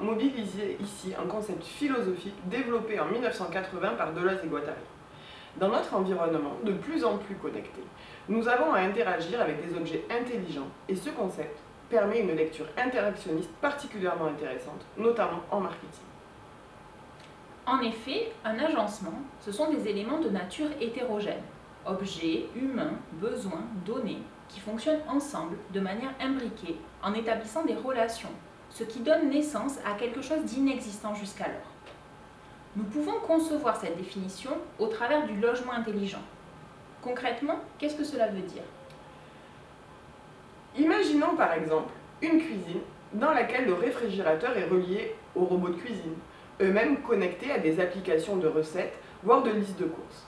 mobiliser ici un concept philosophique développé en 1980 par Deleuze et Guattari. Dans notre environnement, de plus en plus connecté, nous avons à interagir avec des objets intelligents et ce concept permet une lecture interactionniste particulièrement intéressante, notamment en marketing. En effet, un agencement, ce sont des éléments de nature hétérogène, objets, humains, besoins, données, qui fonctionnent ensemble de manière imbriquée en établissant des relations, ce qui donne naissance à quelque chose d'inexistant jusqu'alors. Nous pouvons concevoir cette définition au travers du logement intelligent. Concrètement, qu'est-ce que cela veut dire? Imaginons par exemple une cuisine dans laquelle le réfrigérateur est relié au robot de cuisine, eux-mêmes connectés à des applications de recettes, voire de listes de courses.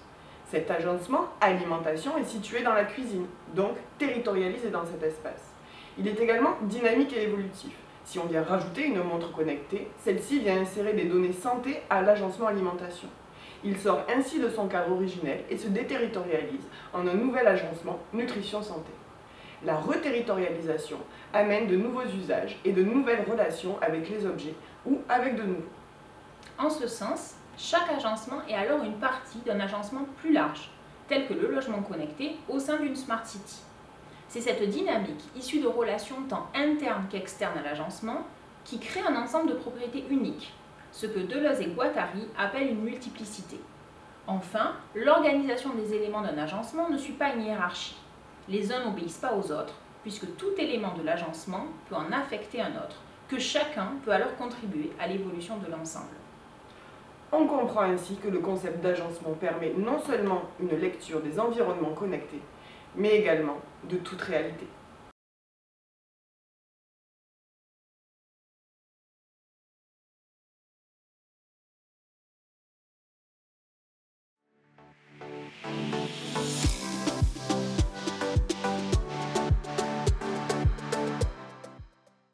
Cet agencement alimentation est situé dans la cuisine, donc territorialisé dans cet espace. Il est également dynamique et évolutif. Si on vient rajouter une montre connectée, celle-ci vient insérer des données santé à l'agencement alimentation. Il sort ainsi de son cadre originel et se déterritorialise en un nouvel agencement nutrition santé. La reterritorialisation amène de nouveaux usages et de nouvelles relations avec les objets ou avec de nouveaux. En ce sens, chaque agencement est alors une partie d'un agencement plus large, tel que le logement connecté au sein d'une Smart City. C'est cette dynamique issue de relations tant internes qu'externes à l'agencement qui crée un ensemble de propriétés uniques, ce que Deleuze et Guattari appellent une multiplicité. Enfin, l'organisation des éléments d'un agencement ne suit pas une hiérarchie. Les uns n'obéissent pas aux autres, puisque tout élément de l'agencement peut en affecter un autre, que chacun peut alors contribuer à l'évolution de l'ensemble. On comprend ainsi que le concept d'agencement permet non seulement une lecture des environnements connectés, mais également de toute réalité.